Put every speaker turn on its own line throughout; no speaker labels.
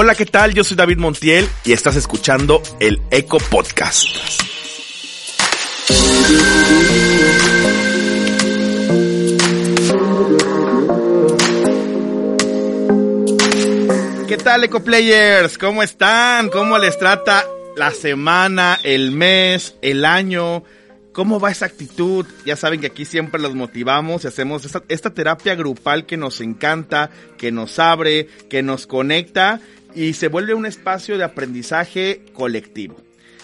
Hola, ¿qué tal? Yo soy David Montiel y estás escuchando el Eco Podcast. ¿Qué tal, Eco Players? ¿Cómo están? ¿Cómo les trata la semana, el mes, el año? ¿Cómo va esa actitud? Ya saben que aquí siempre los motivamos y hacemos esta, esta, terapia grupal que nos encanta, que nos abre, que nos conecta y se vuelve un espacio de aprendizaje colectivo.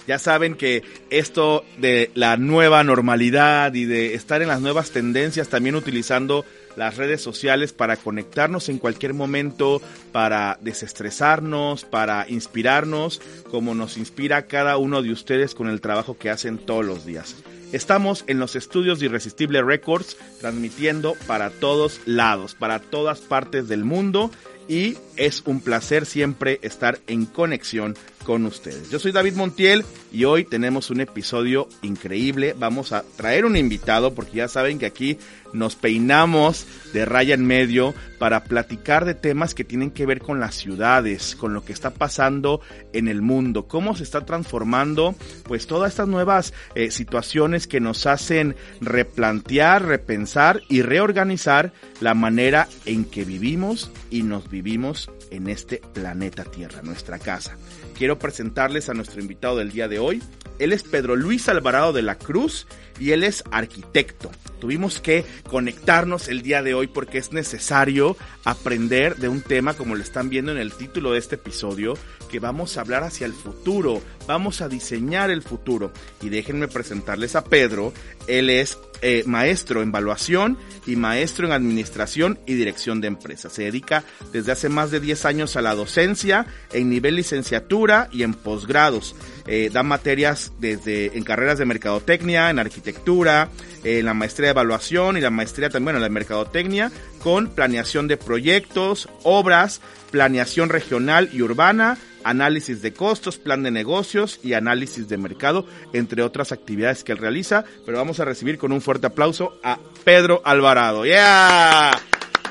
Ya saben que esto de la nueva normalidad y de estar en las nuevas tendencias, también utilizando las redes sociales para conectarnos en cualquier momento, para desestresarnos, para inspirarnos, como nos inspira cada uno de ustedes con el trabajo que hacen todos los días. Estamos en los estudios de Irresistible Records, transmitiendo para todos lados, para todas partes del mundo y es un placer siempre estar en conexión con ustedes. Yo soy David Montiel y hoy tenemos un episodio increíble. Vamos a traer un invitado porque ya saben que aquí nos peinamos de raya en medio para platicar de temas que tienen que ver con las ciudades, con lo que está pasando en el mundo, cómo se está transformando pues todas estas nuevas eh, situaciones que nos hacen replantear, repensar y reorganizar la manera en que vivimos y nos vivimos en este planeta Tierra, nuestra casa. Quiero presentarles a nuestro invitado del día de hoy. Él es Pedro Luis Alvarado de la Cruz y él es arquitecto. Tuvimos que conectarnos el día de hoy porque es necesario aprender de un tema como lo están viendo en el título de este episodio, que vamos a hablar hacia el futuro, vamos a diseñar el futuro. Y déjenme presentarles a Pedro, él es eh, maestro en evaluación y maestro en administración y dirección de empresas. Se dedica desde hace más de 10 años a la docencia en nivel licenciatura y en posgrados. Eh, da materias desde en carreras de mercadotecnia, en arquitectura, en la maestría de evaluación y la maestría también en la mercadotecnia con planeación de proyectos, obras, planeación regional y urbana, análisis de costos, plan de negocios y análisis de mercado, entre otras actividades que él realiza. Pero vamos a recibir con un fuerte aplauso a Pedro Alvarado. ¡Yeah!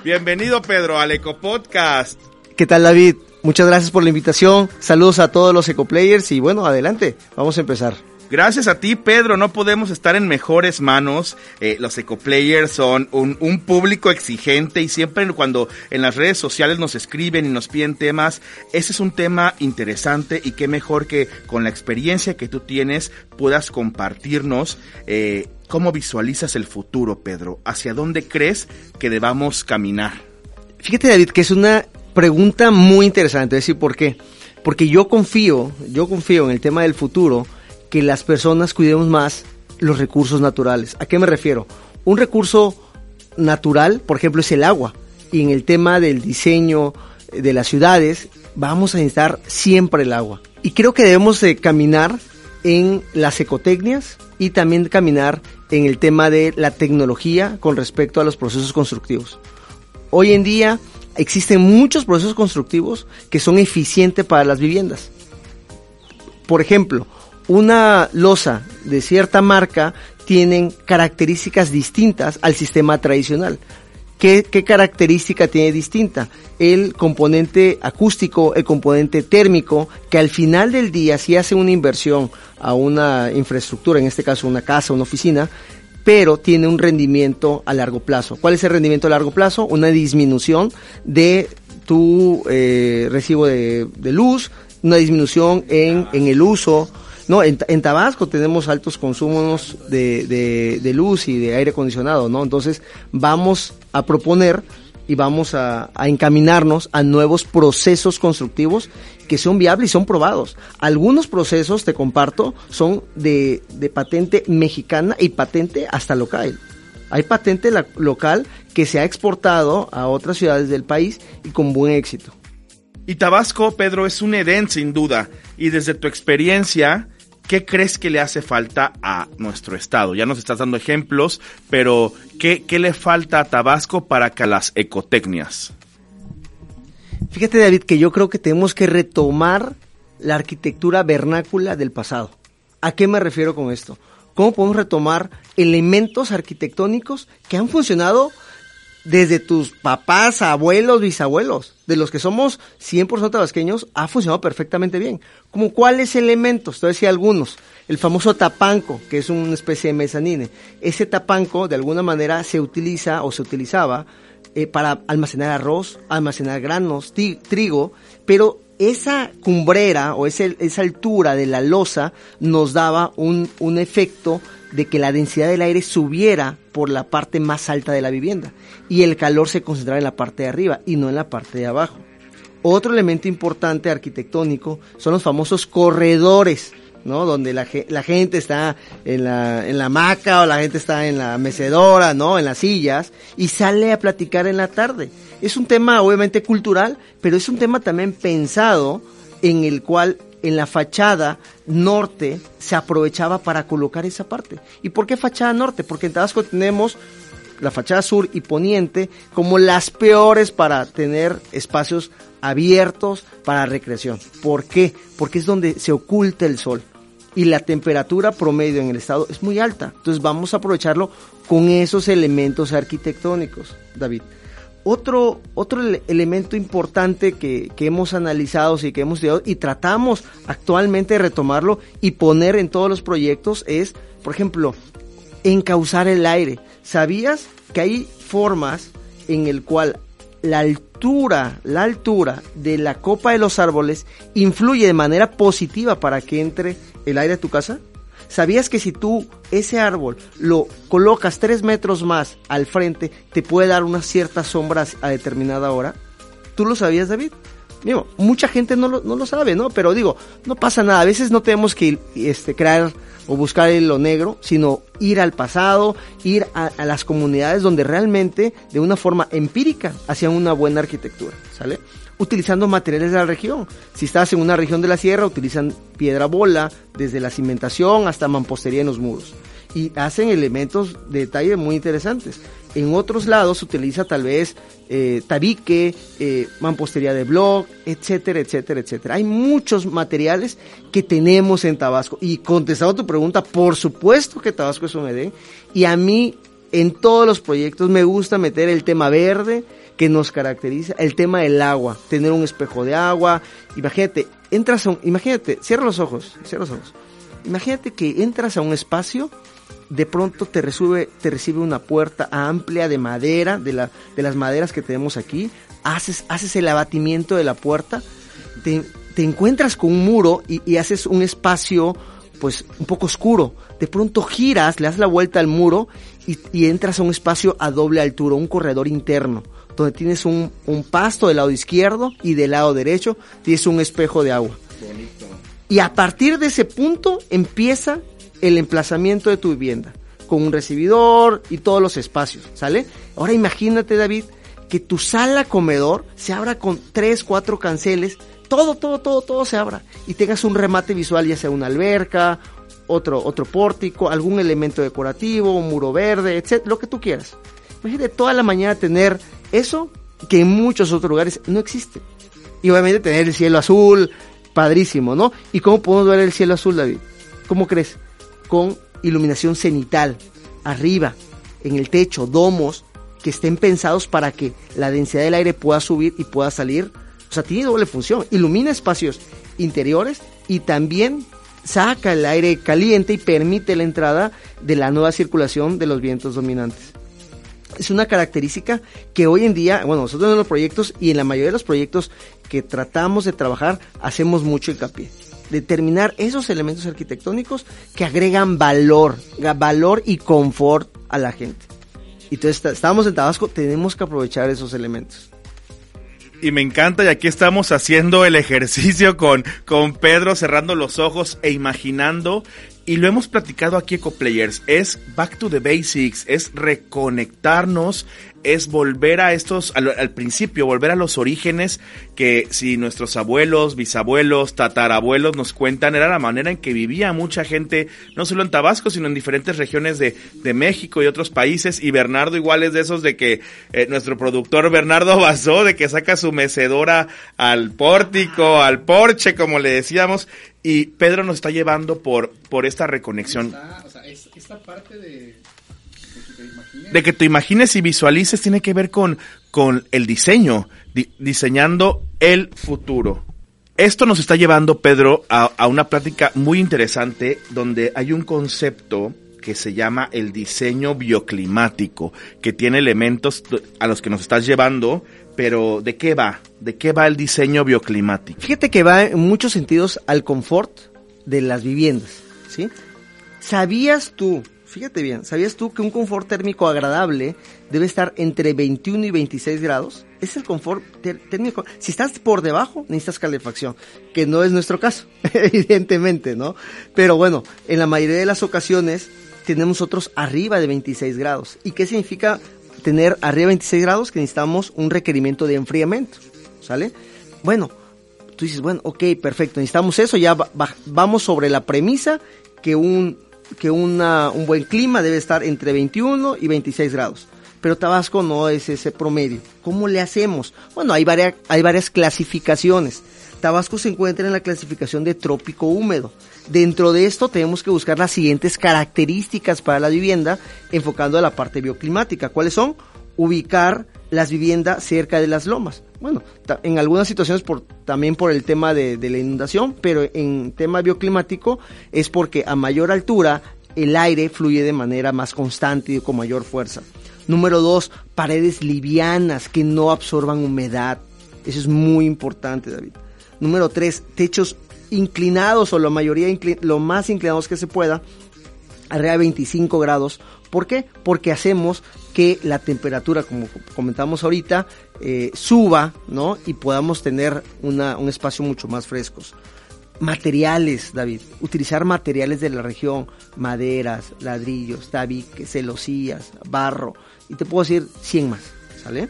Bienvenido Pedro al Eco Podcast.
¿Qué tal David? Muchas gracias por la invitación. Saludos a todos los EcoPlayers y bueno, adelante, vamos a empezar.
Gracias a ti, Pedro. No podemos estar en mejores manos. Eh, los ecoplayers son un, un, público exigente y siempre cuando en las redes sociales nos escriben y nos piden temas, ese es un tema interesante y qué mejor que con la experiencia que tú tienes puedas compartirnos eh, cómo visualizas el futuro, Pedro. ¿Hacia dónde crees que debamos caminar?
Fíjate, David, que es una pregunta muy interesante. Es decir, ¿por qué? Porque yo confío, yo confío en el tema del futuro que las personas cuidemos más los recursos naturales. ¿A qué me refiero? Un recurso natural, por ejemplo, es el agua. Y en el tema del diseño de las ciudades, vamos a necesitar siempre el agua. Y creo que debemos de caminar en las ecotecnias y también caminar en el tema de la tecnología con respecto a los procesos constructivos. Hoy en día existen muchos procesos constructivos que son eficientes para las viviendas. Por ejemplo, una losa de cierta marca tienen características distintas al sistema tradicional. ¿Qué, ¿Qué, característica tiene distinta? El componente acústico, el componente térmico, que al final del día, si hace una inversión a una infraestructura, en este caso una casa, una oficina, pero tiene un rendimiento a largo plazo. ¿Cuál es el rendimiento a largo plazo? Una disminución de tu eh, recibo de, luz, una disminución en, en el uso no, en, en, Tabasco tenemos altos consumos de, de, de, luz y de aire acondicionado, ¿no? Entonces vamos a proponer y vamos a, encaminarnos a nuevos procesos constructivos que son viables y son probados. Algunos procesos, te comparto, son de, patente mexicana y patente hasta local. Hay patente local que se ha exportado a otras ciudades del país y con buen éxito.
Y Tabasco, Pedro, es un Edén sin duda. Y desde tu experiencia, ¿qué crees que le hace falta a nuestro estado? Ya nos estás dando ejemplos, pero ¿qué, qué le falta a Tabasco para que las ecotecnias?
Fíjate, David, que yo creo que tenemos que retomar la arquitectura vernácula del pasado. ¿A qué me refiero con esto? ¿Cómo podemos retomar elementos arquitectónicos que han funcionado desde tus papás, abuelos, bisabuelos, de los que somos 100% tabasqueños, ha funcionado perfectamente bien. Como cuáles elementos, te decía algunos. El famoso tapanco, que es una especie de mezanine. Ese tapanco, de alguna manera, se utiliza o se utilizaba eh, para almacenar arroz, almacenar granos, trigo, pero esa cumbrera o esa, altura de la losa nos daba un efecto de que la densidad del aire subiera por la parte más alta de la vivienda y el calor se concentrara en la parte de arriba y no en la parte de abajo. Otro elemento importante arquitectónico son los famosos corredores, ¿no? Donde la, gente está en la, en la hamaca o la gente está en la mecedora, ¿no? En las sillas y sale a platicar en la tarde. Es un tema obviamente cultural, pero es un tema también pensado en el cual en la fachada norte se aprovechaba para colocar esa parte. ¿Y por qué fachada norte? Porque en Tabasco tenemos la fachada sur y poniente como las peores para tener espacios abiertos para recreación. ¿Por qué? Porque es donde se oculta el sol y la temperatura promedio en el estado es muy alta. Entonces vamos a aprovecharlo con esos elementos arquitectónicos, David. Otro, otro elemento importante que, que, hemos analizado y que hemos y tratamos actualmente de retomarlo y poner en todos los proyectos es, por ejemplo, encauzar el aire. ¿Sabías que hay formas en el cual la altura, la altura de la copa de los árboles influye de manera positiva para que entre el aire a tu casa? ¿Sabías que si tú ese árbol lo colocas tres metros más al frente, te puede dar unas ciertas sombras a determinada hora? ¿Tú lo sabías, David? Digo, mucha gente no lo, no lo sabe, ¿no? Pero digo, no pasa nada. A veces no tenemos que este, crear o buscar lo negro, sino ir al pasado, ir a, a, las comunidades donde realmente, de una forma empírica, hacían una buena arquitectura, ¿sale? Utilizando materiales de la región. Si estás en una región de la sierra, utilizan piedra bola, desde la cimentación hasta mampostería en los muros. Y hacen elementos de detalle muy interesantes. En otros lados se utiliza tal vez eh, tabique, eh, mampostería de blog, etcétera, etcétera, etcétera. Hay muchos materiales que tenemos en Tabasco. Y contestado tu pregunta, por supuesto que Tabasco es un Edén. Y a mí, en todos los proyectos, me gusta meter el tema verde, que nos caracteriza, el tema del agua, tener un espejo de agua, imagínate, entras a un, imagínate, cierra los ojos, cierra los ojos, imagínate que entras a un espacio, de pronto te recibe, te recibe una puerta amplia de madera, de, la, de las maderas que tenemos aquí, haces, haces el abatimiento de la puerta, te, te encuentras con un muro y, y haces un espacio pues un poco oscuro. De pronto giras, le das la vuelta al muro y, y, entras a un espacio a doble altura, un corredor interno donde tienes un, pasto del lado izquierdo y del lado derecho tienes un espejo de agua. Y a partir de ese punto empieza el emplazamiento de tu vivienda, con un recibidor y todos los espacios, ¿sale? Ahora imagínate, David, que tu sala comedor se abra con tres, cuatro canceles, todo, todo, todo, todo se abra y tengas un remate visual, ya sea una alberca, otro, otro pórtico, algún elemento decorativo, un muro verde, etc., lo que tú quieras. Imagínate toda la mañana tener eso que en muchos otros lugares no existe. Y obviamente tener el cielo azul, padrísimo, ¿no? ¿Y cómo podemos ver el cielo azul, David? ¿Cómo crees? Con iluminación cenital, arriba, en el techo, domos que estén pensados para que la densidad del aire pueda subir y pueda salir. O sea, tiene doble función. Ilumina espacios interiores y también saca el aire caliente y permite la entrada de la nueva circulación de los vientos dominantes es una característica que hoy en día, bueno, nosotros en los proyectos y en la mayoría de los proyectos que tratamos de trabajar, hacemos mucho hincapié. Determinar esos elementos arquitectónicos que agregan valor, valor y confort a la gente. Y entonces estamos en Tabasco, tenemos que aprovechar esos elementos
y me encanta y aquí estamos haciendo el ejercicio con, con Pedro cerrando los ojos e imaginando y lo hemos platicado aquí Ecoplayers, es back to the basics, es reconectarnos, es volver a estos, al, principio, volver a los orígenes que si nuestros abuelos, bisabuelos, tatarabuelos nos cuentan, era la manera en que vivía mucha gente, no solo en Tabasco, sino en diferentes regiones de, de México y otros países, y Bernardo igual es de esos de que eh, nuestro productor Bernardo Basó, de que saca su mecedora al pórtico, al porche, como le decíamos, y Pedro nos está llevando por, por esta reconexión.
o sea, esta parte de,
de que te imagines y visualices tiene que ver con, con el diseño, diseñando el futuro. Esto nos está llevando, Pedro, a, a una plática muy interesante donde hay un concepto que se llama el diseño bioclimático, que tiene elementos a los que nos estás llevando, pero ¿de qué va? ¿De qué va el diseño bioclimático?
Fíjate que va en muchos sentidos al confort de las viviendas, ¿sí? ¿Sabías tú fíjate bien, ¿sabías tú que un confort térmico agradable debe estar entre 21 y 26 grados? Es el confort térmico. Si estás por debajo, necesitas calefacción, que no es nuestro caso, evidentemente, ¿no? Pero bueno, en la mayoría de las ocasiones tenemos otros arriba de 26 grados. ¿Y qué significa tener arriba de 26 grados? Que necesitamos un requerimiento de enfriamiento, ¿sale? Bueno, tú dices, bueno, ok, perfecto, necesitamos eso, ya vamos sobre la premisa que un que una, un buen clima debe estar entre 21 y 26 grados. Pero Tabasco no es ese promedio. ¿Cómo le hacemos? Bueno, hay varias, hay varias clasificaciones. Tabasco se encuentra en la clasificación de trópico húmedo. Dentro de esto tenemos que buscar las siguientes características para la vivienda, enfocando a la parte bioclimática. ¿Cuáles son? Ubicar las viviendas cerca de las lomas. Bueno, en algunas situaciones también por el tema de, la inundación, pero en tema bioclimático es porque a mayor altura el aire fluye de manera más constante y con mayor fuerza. Número dos, paredes livianas que no absorban humedad. Eso es muy importante, David. Número tres, techos inclinados o la mayoría lo más inclinados que se pueda, arriba de 25 grados. ¿Por qué? Porque hacemos que la temperatura, como comentamos ahorita, eh, suba, ¿no? Y podamos tener una, un espacio mucho más frescos. Materiales, David. Utilizar materiales de la región, maderas, ladrillos, tabiques, celosías, barro. Y te puedo decir 100 más, ¿sale?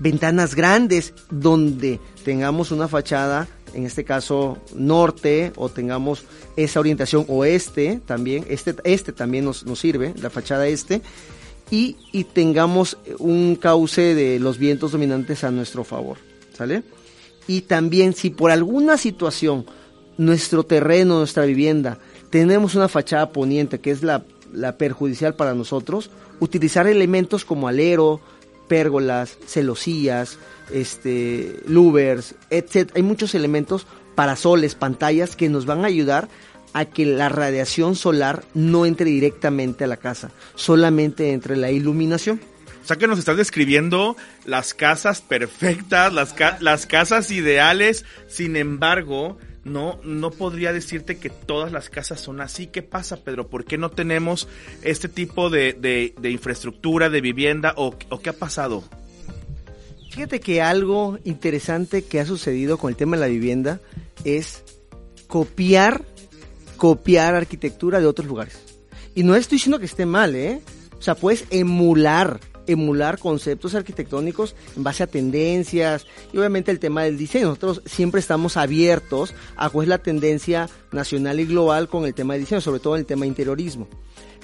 Ventanas grandes donde tengamos una fachada, en este caso norte, o tengamos esa orientación oeste también. Este, este también nos, nos sirve, la fachada este y, y tengamos un cauce de los vientos dominantes a nuestro favor, ¿sale? Y también si por alguna situación nuestro terreno, nuestra vivienda, tenemos una fachada poniente que es la, la perjudicial para nosotros, utilizar elementos como alero, pérgolas, celosías, este, louvers, etc. Hay muchos elementos, parasoles, pantallas que nos van a ayudar a que la radiación solar no entre directamente a la casa, solamente entre la iluminación.
O sea que nos estás describiendo las casas perfectas, las, casas ideales, sin embargo, no, no podría decirte que todas las casas son así. ¿Qué pasa, Pedro? ¿Por qué no tenemos este tipo de, infraestructura, de vivienda o, o qué ha pasado?
Fíjate que algo interesante que ha sucedido con el tema de la vivienda es copiar copiar arquitectura de otros lugares. Y no estoy diciendo que esté mal, ¿eh? O sea, puedes emular, emular conceptos arquitectónicos en base a tendencias y obviamente el tema del diseño. Nosotros siempre estamos abiertos a cuál es la tendencia nacional y global con el tema de diseño, sobre todo en el tema de interiorismo.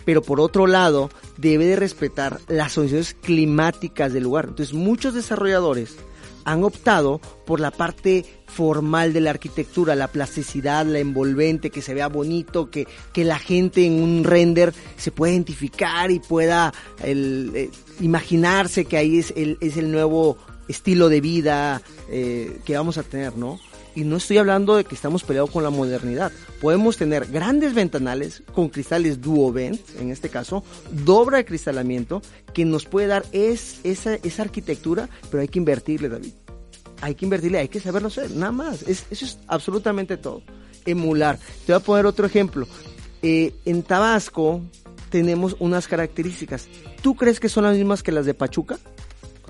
Pero por otro lado, debe de respetar las condiciones climáticas del lugar. Entonces, muchos desarrolladores han optado por la parte formal de la arquitectura, la plasticidad, la envolvente, que se vea bonito, que, que la gente en un render se pueda identificar y pueda eh, imaginarse que ahí es el, es el nuevo estilo de vida eh, que vamos a tener, ¿no? Y no estoy hablando de que estamos peleados con la modernidad. Podemos tener grandes ventanales con cristales duovent, en este caso, dobra de cristalamiento, que nos puede dar es, esa, esa arquitectura, pero hay que invertirle, David. Hay que invertirle, hay que saberlo hacer, nada más. eso es absolutamente todo. Emular. Te voy a poner otro ejemplo. Eh, en Tabasco tenemos unas características. ¿Tú crees que son las mismas que las de Pachuca?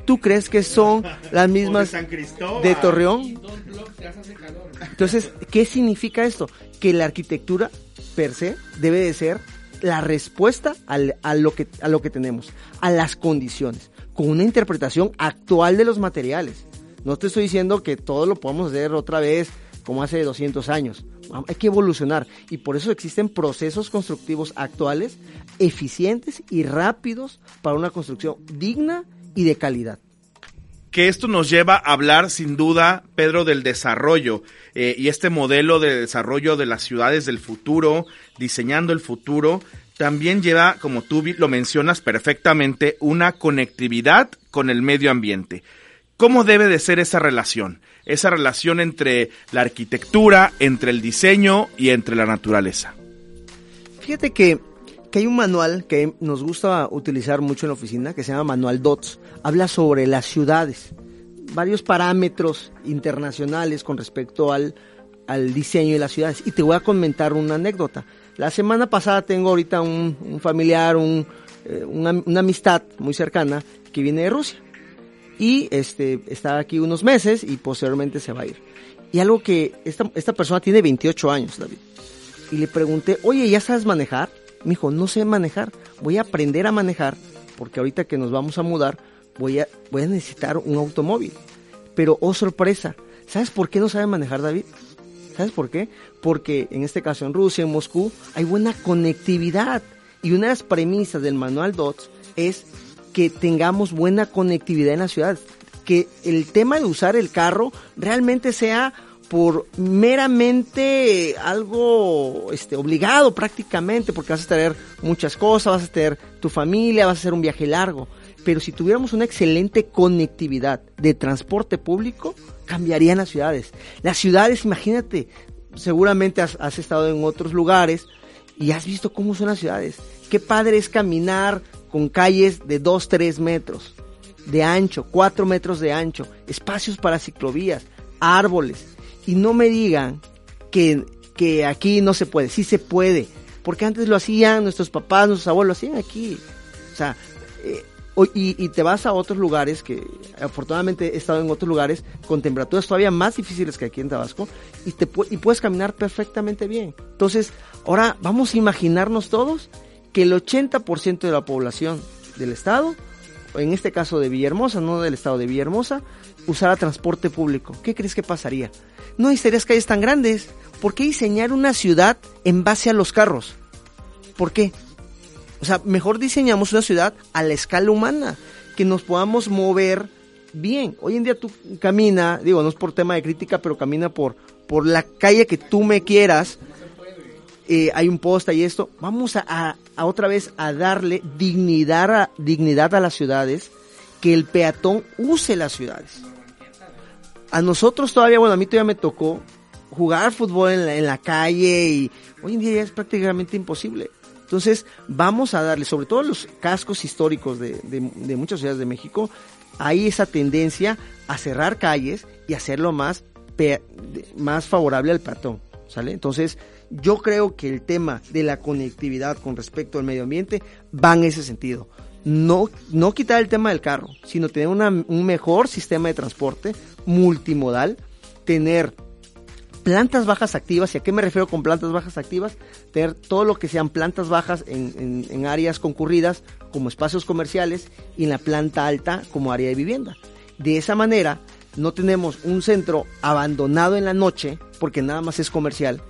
¿Tú crees que son las mismas de, Torreón? Entonces, ¿qué significa esto? Que la arquitectura per se debe de ser la respuesta a, lo que, a lo que tenemos, a las condiciones, con una interpretación actual de los materiales. No te estoy diciendo que todo lo podamos hacer otra vez como hace 200 años. Hay que evolucionar y por eso existen procesos constructivos actuales eficientes y rápidos para una construcción digna y de calidad
que esto nos lleva a hablar sin duda, Pedro, del desarrollo eh, y este modelo de desarrollo de las ciudades del futuro, diseñando el futuro, también lleva, como tú lo mencionas perfectamente, una conectividad con el medio ambiente. ¿Cómo debe de ser esa relación? Esa relación entre la arquitectura, entre el diseño y entre la naturaleza.
Fíjate que, hay un manual que nos gusta utilizar mucho en la oficina, que se llama Manual DOTS. Habla sobre las ciudades, varios parámetros internacionales con respecto al, al diseño de las ciudades. Y te voy a comentar una anécdota. La semana pasada tengo ahorita un, familiar, un, eh, una, una, amistad muy cercana que viene de Rusia. Y este, está aquí unos meses y posteriormente se va a ir. Y algo que esta, esta persona tiene 28 años, David. Y le pregunté, oye, ¿ya sabes manejar? Me dijo, no sé manejar, voy a aprender a manejar porque ahorita que nos vamos a mudar voy a, voy a necesitar un automóvil. Pero, oh sorpresa, ¿sabes por qué no sabe manejar David? ¿Sabes por qué? Porque en este caso en Rusia, en Moscú, hay buena conectividad. Y una de las premisas del manual DOTS es que tengamos buena conectividad en la ciudad. Que el tema de usar el carro realmente sea por meramente algo este, obligado prácticamente, porque vas a tener muchas cosas, vas a tener tu familia, vas a hacer un viaje largo. Pero si tuviéramos una excelente conectividad de transporte público, cambiarían las ciudades. Las ciudades, imagínate, seguramente has, estado en otros lugares y has visto cómo son las ciudades. Qué padre es caminar con calles de 2, 3 metros de ancho, 4 metros de ancho, espacios para ciclovías, árboles. Y no me digan que, que aquí no se puede, sí se puede, porque antes lo hacían nuestros papás, nuestros abuelos, lo hacían aquí. O sea, eh, y, te vas a otros lugares que afortunadamente he estado en otros lugares con temperaturas todavía más difíciles que aquí en Tabasco y te y puedes caminar perfectamente bien. Entonces, ahora vamos a imaginarnos todos que el 80% de la población del estado, en este caso de Villahermosa, no del estado de Villahermosa, usara transporte público. ¿Qué crees que pasaría? No necesitarías calles tan grandes. ¿Por qué diseñar una ciudad en base a los carros? ¿Por qué? O sea, mejor diseñamos una ciudad a la escala humana, que nos podamos mover bien. Hoy en día tú camina, digo, no es por tema de crítica, pero camina por, por la calle que tú me quieras. Eh, hay un posta y esto. Vamos a, otra vez a darle dignidad a, dignidad a las ciudades, que el peatón use las ciudades. A nosotros todavía, bueno, a mí todavía me tocó jugar fútbol en la, en la calle y hoy en día ya es prácticamente imposible. Entonces, vamos a darle, sobre todo los cascos históricos de, muchas ciudades de México, hay esa tendencia a cerrar calles y hacerlo más, más favorable al peatón. ¿Sale? Entonces, yo creo que el tema de la conectividad con respecto al medio ambiente va en ese sentido. No, no quitar el tema del carro, sino tener un mejor sistema de transporte multimodal, tener plantas bajas activas. ¿Y a qué me refiero con plantas bajas activas? Tener todo lo que sean plantas bajas en, áreas concurridas como espacios comerciales y en la planta alta como área de vivienda. De esa manera no tenemos un centro abandonado en la noche porque nada más es comercial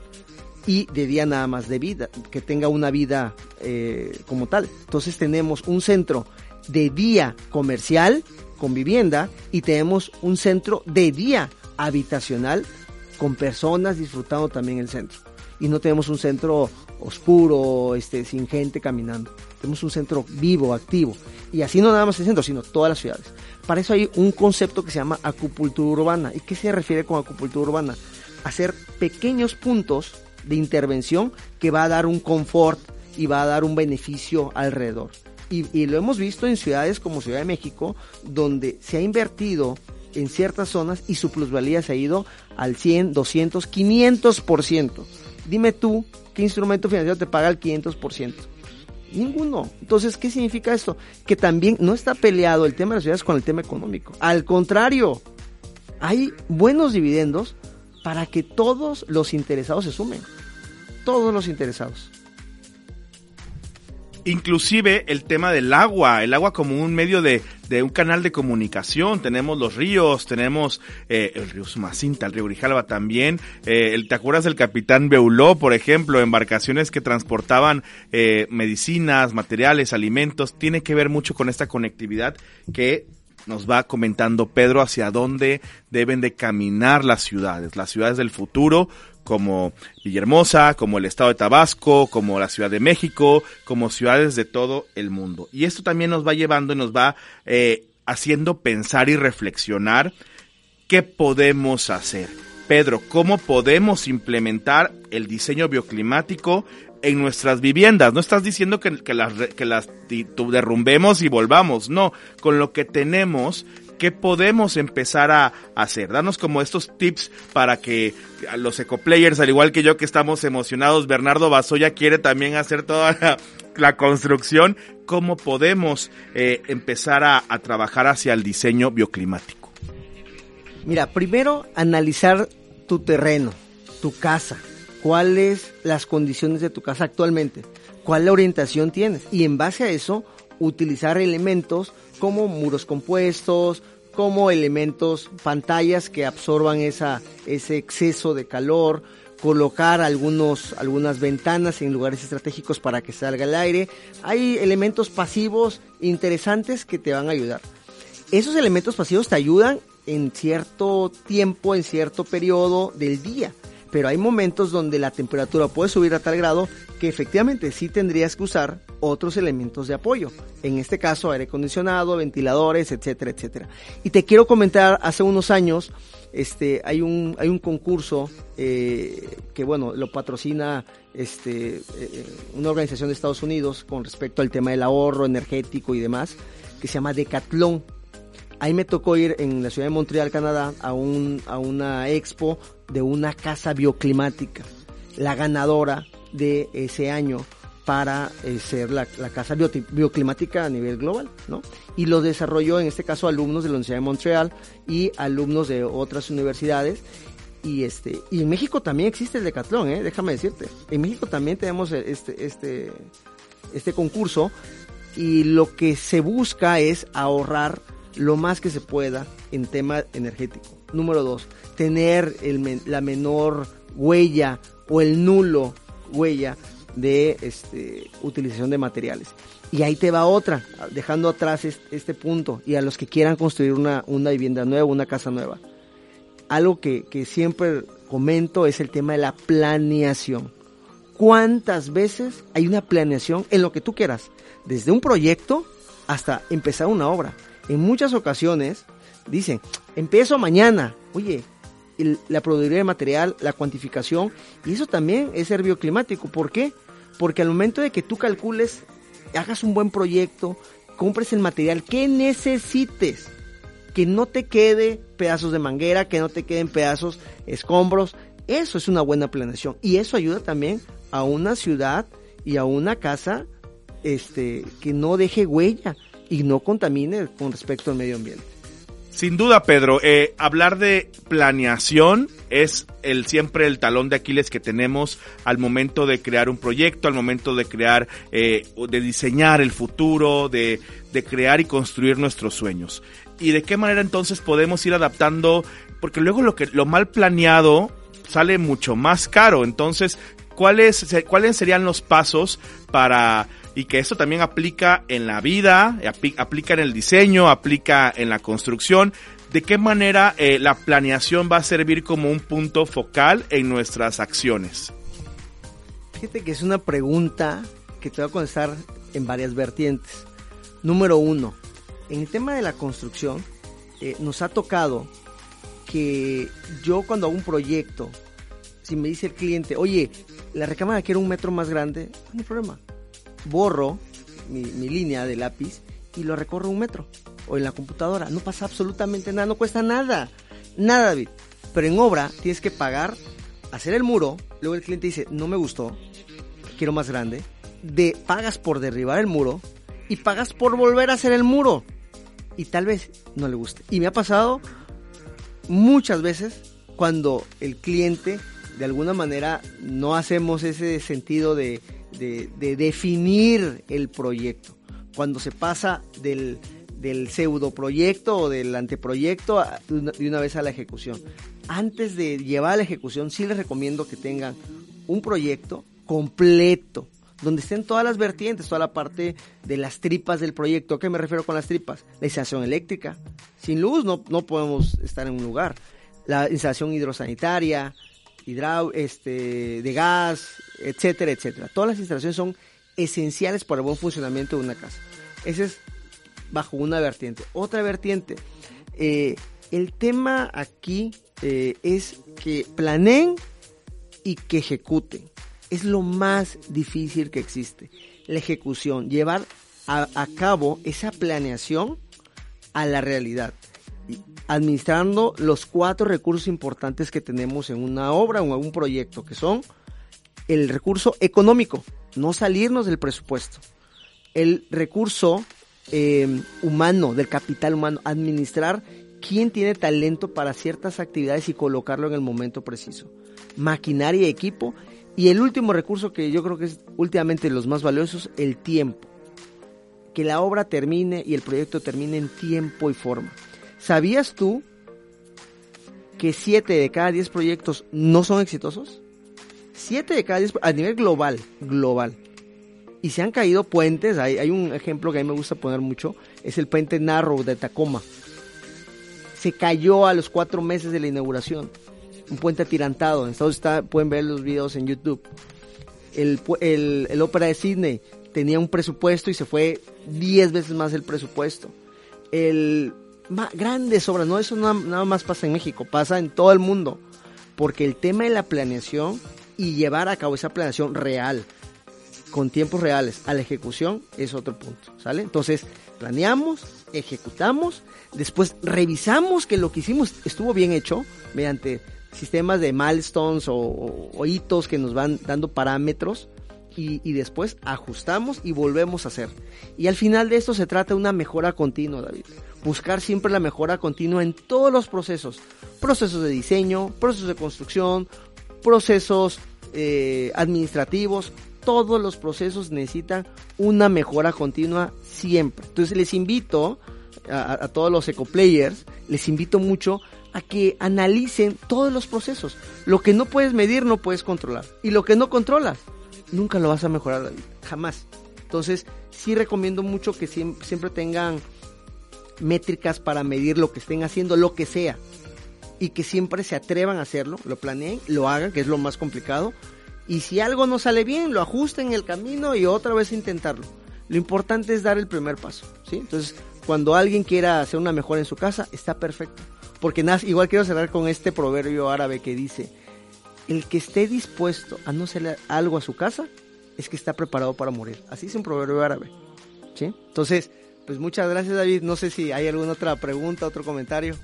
y de día nada más de vida, que tenga una vida eh, como tal. Entonces tenemos un centro de día comercial con vivienda y tenemos un centro de día habitacional con personas disfrutando también el centro. Y no tenemos un centro oscuro, este, sin gente caminando. Tenemos un centro vivo, activo. Y así no nada más el centro, sino todas las ciudades. Para eso hay un concepto que se llama acupuntura urbana. ¿Y qué se refiere con acupuntura urbana? Hacer pequeños puntos de intervención que va a dar un confort y va a dar un beneficio alrededor. Y, lo hemos visto en ciudades como Ciudad de México, donde se ha invertido en ciertas zonas y su plusvalía se ha ido al 100, 200, 500%. Dime tú, ¿qué instrumento financiero te paga el 500%? Ninguno. Entonces, ¿qué significa esto? Que también no está peleado el tema de las ciudades con el tema económico. Al contrario, hay buenos dividendos para que todos los interesados se sumen. Todos los interesados
inclusive el tema del agua, el agua como un medio de, de un canal de comunicación. Tenemos los ríos, tenemos eh, el río Sumacinta, el río Grijalva también. Eh, ¿Te acuerdas del capitán Beuló, por ejemplo, embarcaciones que transportaban eh, medicinas, materiales, alimentos? Tiene que ver mucho con esta conectividad que nos va comentando Pedro hacia dónde deben de caminar las ciudades, las ciudades del futuro, como Villahermosa, como el estado de Tabasco, como la Ciudad de México, como ciudades de todo el mundo. Y esto también nos va llevando y nos va eh, haciendo pensar y reflexionar qué podemos hacer. Pedro, ¿cómo podemos implementar el diseño bioclimático en nuestras viviendas? No estás diciendo que, las, que las derrumbemos y volvamos, no, con lo que tenemos ¿qué podemos empezar a hacer? Danos como estos tips para que los ecoplayers, al igual que yo que estamos emocionados, Bernardo Basoya quiere también hacer toda la, construcción, ¿cómo podemos eh, empezar a, a trabajar hacia el diseño bioclimático?
Mira, primero analizar tu terreno, tu casa, cuáles las condiciones de tu casa actualmente, cuál la orientación tienes y en base a eso utilizar elementos como muros compuestos, como elementos, pantallas que absorban esa, ese exceso de calor, colocar algunos, algunas ventanas en lugares estratégicos para que salga el aire. Hay elementos pasivos interesantes que te van a ayudar. Esos elementos pasivos te ayudan en cierto tiempo, en cierto periodo del día pero hay momentos donde la temperatura puede subir a tal grado que efectivamente sí tendrías que usar otros elementos de apoyo. En este caso, aire acondicionado, ventiladores, etcétera, etcétera. Y te quiero comentar, hace unos años, este, hay un, hay un concurso eh, que, bueno, lo patrocina este, eh, una organización de Estados Unidos con respecto al tema del ahorro energético y demás, que se llama Decathlon. Ahí me tocó ir en la ciudad de Montreal, Canadá, a, un, a una expo de una casa bioclimática. La ganadora de ese año para eh, ser la, casa bioclimática a nivel global, ¿no? Y lo desarrolló en este caso alumnos de la Universidad de Montreal y alumnos de otras universidades. Y este y en México también existe el Decathlon, ¿eh? déjame decirte. En México también tenemos este, este, este concurso y lo que se busca es ahorrar lo más que se pueda en tema energético. Número dos, tener la menor huella o el nulo huella de este, utilización de materiales. Y ahí te va otra, dejando atrás este, punto y a los que quieran construir una, una vivienda nueva, una casa nueva. Algo que, que siempre comento es el tema de la planeación. ¿Cuántas veces hay una planeación en lo que tú quieras? Desde un proyecto hasta empezar una obra. En muchas ocasiones dicen, empiezo mañana. Oye, la productividad de material, la cuantificación, y eso también es ser bioclimático. ¿Por qué? Porque al momento de que tú calcules, hagas un buen proyecto, compres el material que necesites, que no te quede pedazos de manguera, que no te queden pedazos escombros, eso es una buena planeación y eso ayuda también a una ciudad y a una casa este que no deje huella y no contamine con respecto al medio ambiente.
Sin duda, Pedro, eh, hablar de planeación es el siempre el talón de Aquiles que tenemos al momento de crear un proyecto, al momento de crear, eh, de diseñar el futuro, de, de crear y construir nuestros sueños. Y de qué manera entonces podemos ir adaptando, porque luego lo que lo mal planeado sale mucho más caro. Entonces, ¿cuáles, cuáles serían los pasos para y que esto también aplica en la vida, aplica en el diseño, aplica en la construcción. ¿De qué manera eh, la planeación va a servir como un punto focal en nuestras acciones?
Fíjate que es una pregunta que te voy a contestar en varias vertientes. Número uno, en el tema de la construcción, eh, nos ha tocado que yo cuando hago un proyecto, si me dice el cliente, oye, la recámara quiere un metro más grande, no hay problema borro mi, línea de lápiz y lo recorro un metro. O en la computadora. No pasa absolutamente nada, no cuesta nada. Nada, David. Pero en obra tienes que pagar, hacer el muro. Luego el cliente dice, no me gustó, quiero más grande. De, pagas por derribar el muro y pagas por volver a hacer el muro. Y tal vez no le guste. Y me ha pasado muchas veces cuando el cliente de alguna manera no hacemos ese sentido de de, definir el proyecto. Cuando se pasa del, del pseudo proyecto o del anteproyecto de una vez a la ejecución. Antes de llevar a la ejecución, sí les recomiendo que tengan un proyecto completo, donde estén todas las vertientes, toda la parte de las tripas del proyecto. ¿A qué me refiero con las tripas? La instalación eléctrica. Sin luz no, no podemos estar en un lugar. La instalación hidrosanitaria, hidrá este, de gas, etcétera, etcétera. Todas las instalaciones son esenciales para el buen funcionamiento de una casa. Ese es bajo una vertiente. Otra vertiente, eh, el tema aquí eh, es que planeen y que ejecuten. Es lo más difícil que existe. La ejecución, llevar a, a cabo esa planeación a la realidad administrando los cuatro recursos importantes que tenemos en una obra o en algún proyecto, que son el recurso económico, no salirnos del presupuesto, el recurso eh, humano, del capital humano, administrar quién tiene talento para ciertas actividades y colocarlo en el momento preciso. Maquinaria y equipo. Y el último recurso que yo creo que es últimamente los más valiosos, el tiempo. Que la obra termine y el proyecto termine en tiempo y forma. ¿Sabías tú que 7 de cada 10 proyectos no son exitosos? 7 de cada 10 a nivel global, global y se han caído puentes. Hay, un ejemplo que a mí me gusta poner mucho, es el puente Narrow de Tacoma. Se cayó a los cuatro meses de la inauguración. Un puente atirantado. Entonces está, pueden ver los videos en YouTube. El, el, el ópera de Sydney tenía un presupuesto y se fue 10 veces más el presupuesto. El grandes obras, no eso nada, más pasa en México, pasa en todo el mundo. Porque el tema de la planeación y llevar a cabo esa planeación real, con tiempos reales a la ejecución es otro punto, ¿sale? Entonces, planeamos, ejecutamos, después revisamos que lo que hicimos estuvo bien hecho mediante sistemas de milestones o hitos que nos van dando parámetros y, después ajustamos y volvemos a hacer. Y al final de esto se trata de una mejora continua, David. Buscar siempre la mejora continua en todos los procesos. Procesos de diseño, procesos de construcción, procesos eh, administrativos, todos los procesos necesitan una mejora continua siempre. Entonces les invito a, a todos los ecoplayers, les invito mucho a que analicen todos los procesos. Lo que no puedes medir no puedes controlar. Y lo que no controlas, nunca lo vas a mejorar. Jamás. Entonces, sí recomiendo mucho que siempre, siempre tengan métricas para medir lo que estén haciendo, lo que sea. Y que siempre se atrevan a hacerlo, lo planeen, lo hagan, que es lo más complicado y si algo no sale bien, lo ajusten en el camino y otra vez intentarlo. Lo importante es dar el primer paso, ¿sí? Entonces, cuando alguien quiera hacer una mejora en su casa, está perfecto. Porque igual quiero cerrar con este proverbio árabe que dice, el que esté dispuesto a no hacerle algo a su casa, es que está preparado para morir. Así es un proverbio árabe, ¿sí? Entonces, pues muchas gracias David. No sé si hay alguna otra pregunta, otro comentario.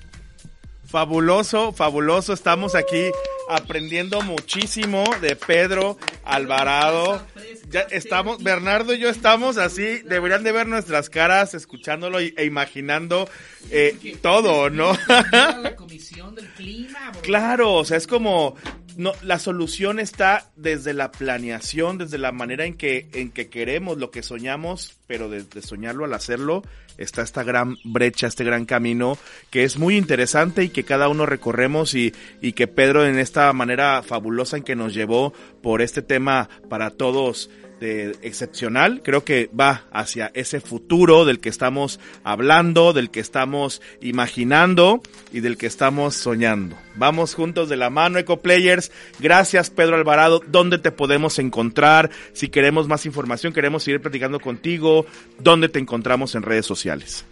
Fabuloso, fabuloso. Estamos aquí aprendiendo muchísimo de Pedro Alvarado. Ya estamos, Bernardo y yo estamos así, deberían de ver nuestras caras escuchándolo e imaginando eh, todo, ¿no?
La comisión del clima.
Claro, o sea, es como no, la solución está desde la planeación, desde la manera en que, en que queremos lo que soñamos, pero de, de, soñarlo al hacerlo, está esta gran brecha, este gran camino, que es muy interesante y que cada uno recorremos y, y que Pedro en esta manera fabulosa en que nos llevó por este tema para todos excepcional, creo que va hacia ese futuro del que estamos hablando, del que estamos imaginando y del que estamos soñando. Vamos juntos de la mano, EcoPlayers. Gracias, Pedro Alvarado. ¿Dónde te podemos encontrar? Si queremos más información, queremos seguir platicando contigo, ¿dónde te encontramos en redes sociales?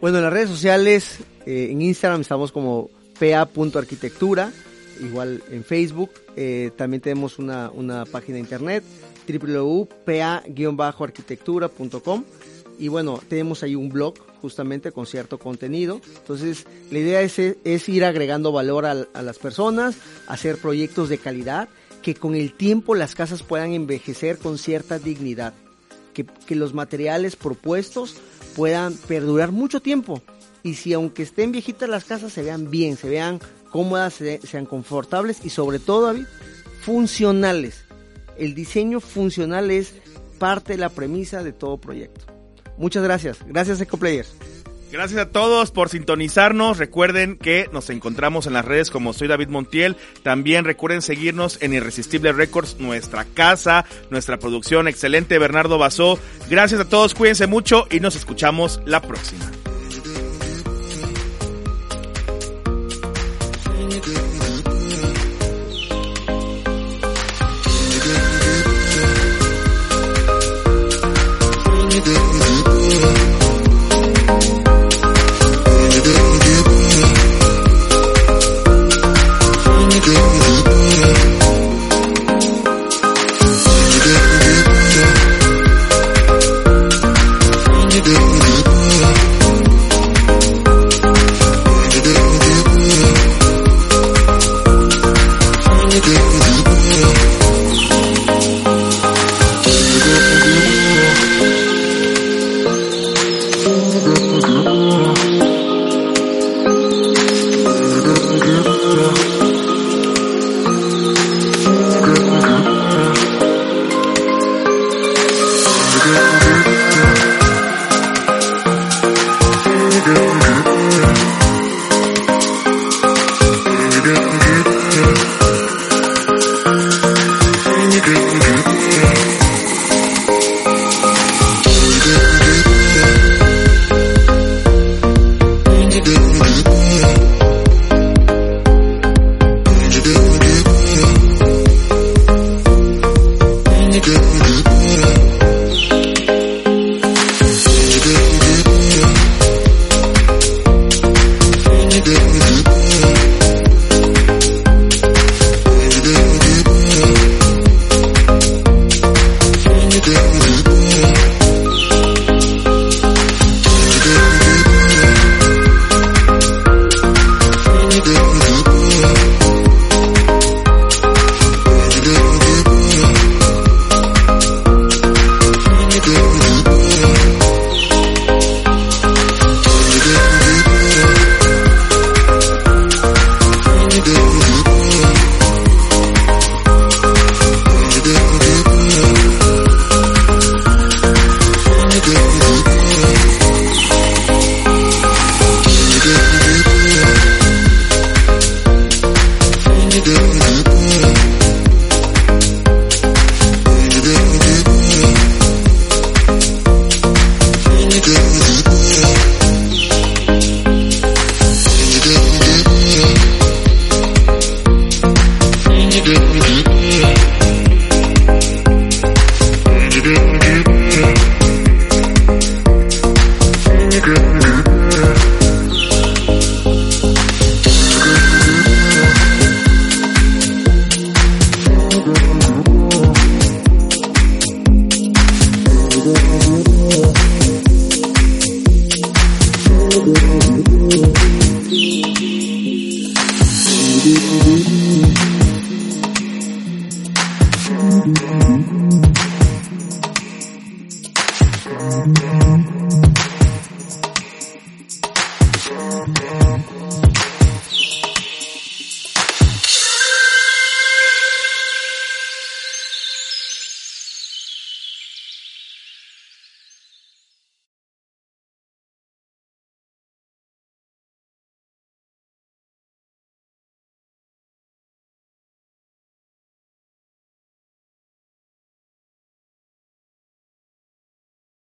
Bueno, en las redes sociales, eh, en Instagram estamos como pa.arquitectura, igual en Facebook. Eh, también tenemos una, una página de internet www.pa-arquitectura.com y bueno, tenemos ahí un blog justamente con cierto contenido. Entonces, la idea es, es ir agregando valor a, las personas, hacer proyectos de calidad, que con el tiempo las casas puedan envejecer con cierta dignidad, que, que los materiales propuestos puedan perdurar mucho tiempo. Y si aunque estén viejitas las casas, se vean bien, se vean cómodas, se, sean confortables y sobre todo, David, funcionales el diseño funcional es parte de la premisa de todo proyecto. Muchas gracias. Gracias, EcoPlayers.
Gracias a todos por sintonizarnos. Recuerden que nos encontramos en las redes como soy David Montiel. También recuerden seguirnos en Irresistible Records, nuestra casa, nuestra producción excelente, Bernardo Basó. Gracias a todos, cuídense mucho y nos escuchamos la próxima.